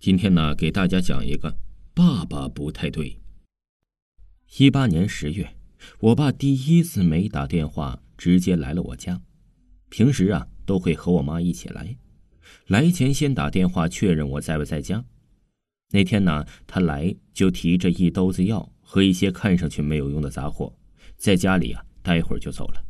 今天呢，给大家讲一个爸爸不太对。一八年十月，我爸第一次没打电话，直接来了我家。平时啊，都会和我妈一起来。来前先打电话确认我在不在家。那天呢，他来就提着一兜子药和一些看上去没有用的杂货，在家里啊待会儿就走了。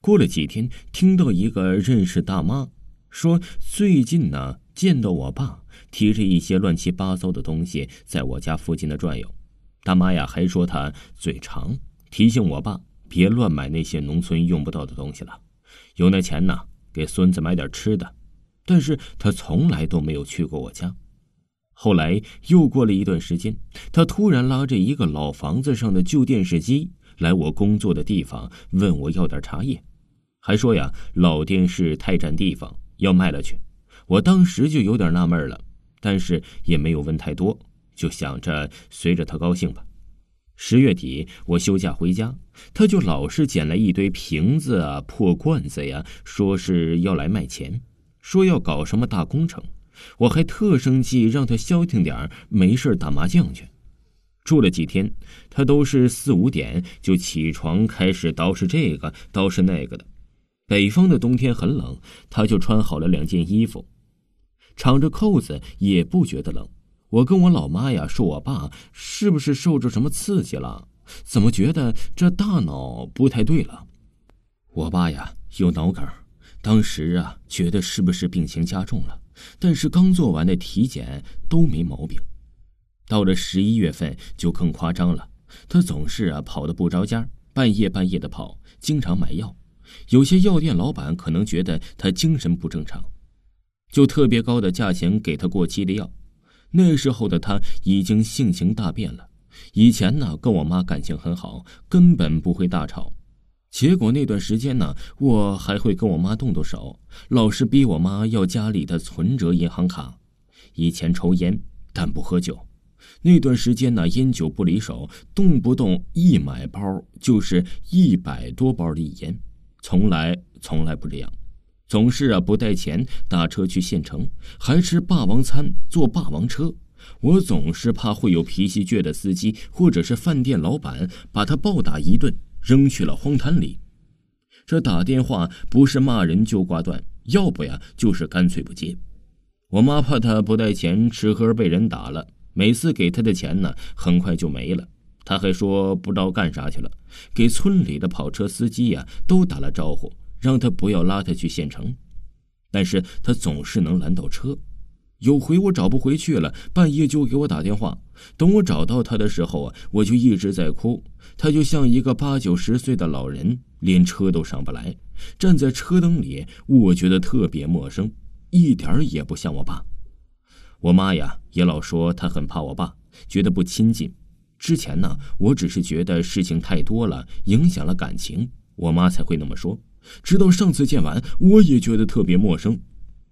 过了几天，听到一个认识大妈说，最近呢见到我爸提着一些乱七八糟的东西在我家附近的转悠。大妈呀还说他嘴长，提醒我爸别乱买那些农村用不到的东西了，有那钱呢给孙子买点吃的。但是他从来都没有去过我家。后来又过了一段时间，他突然拉着一个老房子上的旧电视机来我工作的地方，问我要点茶叶，还说呀老电视太占地方，要卖了去。我当时就有点纳闷了，但是也没有问太多，就想着随着他高兴吧。十月底我休假回家，他就老是捡来一堆瓶子啊、破罐子呀，说是要来卖钱，说要搞什么大工程。我还特生气，让他消停点没事打麻将去。住了几天，他都是四五点就起床，开始捯饬这个捯饬那个的。北方的冬天很冷，他就穿好了两件衣服，敞着扣子也不觉得冷。我跟我老妈呀说，我爸是不是受着什么刺激了？怎么觉得这大脑不太对了？我爸呀有脑梗，当时啊觉得是不是病情加重了？但是刚做完的体检都没毛病，到了十一月份就更夸张了。他总是啊跑的不着家，半夜半夜的跑，经常买药。有些药店老板可能觉得他精神不正常，就特别高的价钱给他过期的药。那时候的他已经性情大变了。以前呢跟我妈感情很好，根本不会大吵。结果那段时间呢，我还会跟我妈动动手，老是逼我妈要家里的存折、银行卡。以前抽烟，但不喝酒。那段时间呢，烟酒不离手，动不动一买包就是一百多包的烟，从来从来不这样，总是啊不带钱打车去县城，还吃霸王餐，坐霸王车。我总是怕会有脾气倔的司机或者是饭店老板把他暴打一顿。扔去了荒滩里，这打电话不是骂人就挂断，要不呀就是干脆不接。我妈怕他不带钱吃喝被人打了，每次给他的钱呢很快就没了。他还说不知道干啥去了，给村里的跑车司机呀都打了招呼，让他不要拉他去县城，但是他总是能拦到车。有回我找不回去了，半夜就给我打电话。等我找到他的时候啊，我就一直在哭。他就像一个八九十岁的老人，连车都上不来，站在车灯里，我觉得特别陌生，一点也不像我爸。我妈呀，也老说她很怕我爸，觉得不亲近。之前呢，我只是觉得事情太多了，影响了感情，我妈才会那么说。直到上次见完，我也觉得特别陌生。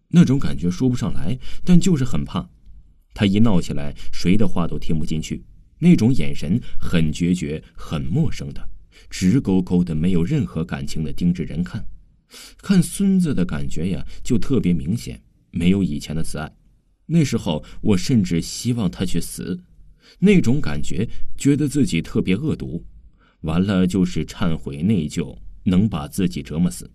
那种感觉说不上来，但就是很怕。他一闹起来，谁的话都听不进去。那种眼神很决绝，很陌生的，直勾勾的，没有任何感情的盯着人看。看孙子的感觉呀，就特别明显，没有以前的慈爱。那时候我甚至希望他去死，那种感觉，觉得自己特别恶毒。完了就是忏悔内疚，能把自己折磨死。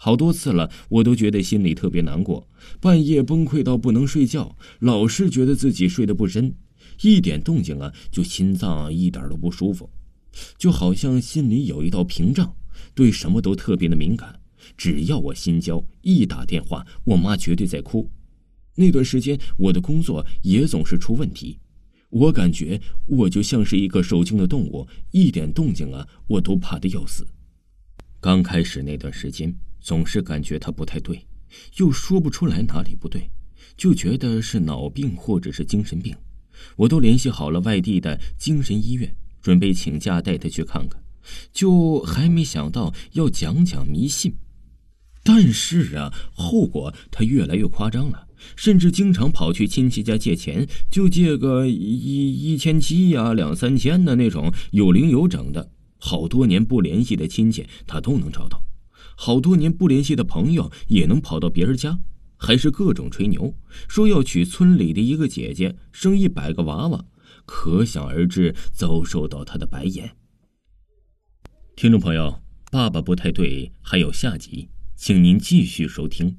好多次了，我都觉得心里特别难过，半夜崩溃到不能睡觉，老是觉得自己睡得不深，一点动静啊就心脏一点都不舒服，就好像心里有一道屏障，对什么都特别的敏感。只要我心焦，一打电话，我妈绝对在哭。那段时间我的工作也总是出问题，我感觉我就像是一个受惊的动物，一点动静啊我都怕的要死。刚开始那段时间。总是感觉他不太对，又说不出来哪里不对，就觉得是脑病或者是精神病。我都联系好了外地的精神医院，准备请假带他去看看，就还没想到要讲讲迷信。但是啊，后果他越来越夸张了，甚至经常跑去亲戚家借钱，就借个一一千七呀、两三千的那种有零有整的。好多年不联系的亲戚，他都能找到。好多年不联系的朋友也能跑到别人家，还是各种吹牛，说要娶村里的一个姐姐，生一百个娃娃，可想而知遭受到他的白眼。听众朋友，爸爸不太对，还有下集，请您继续收听。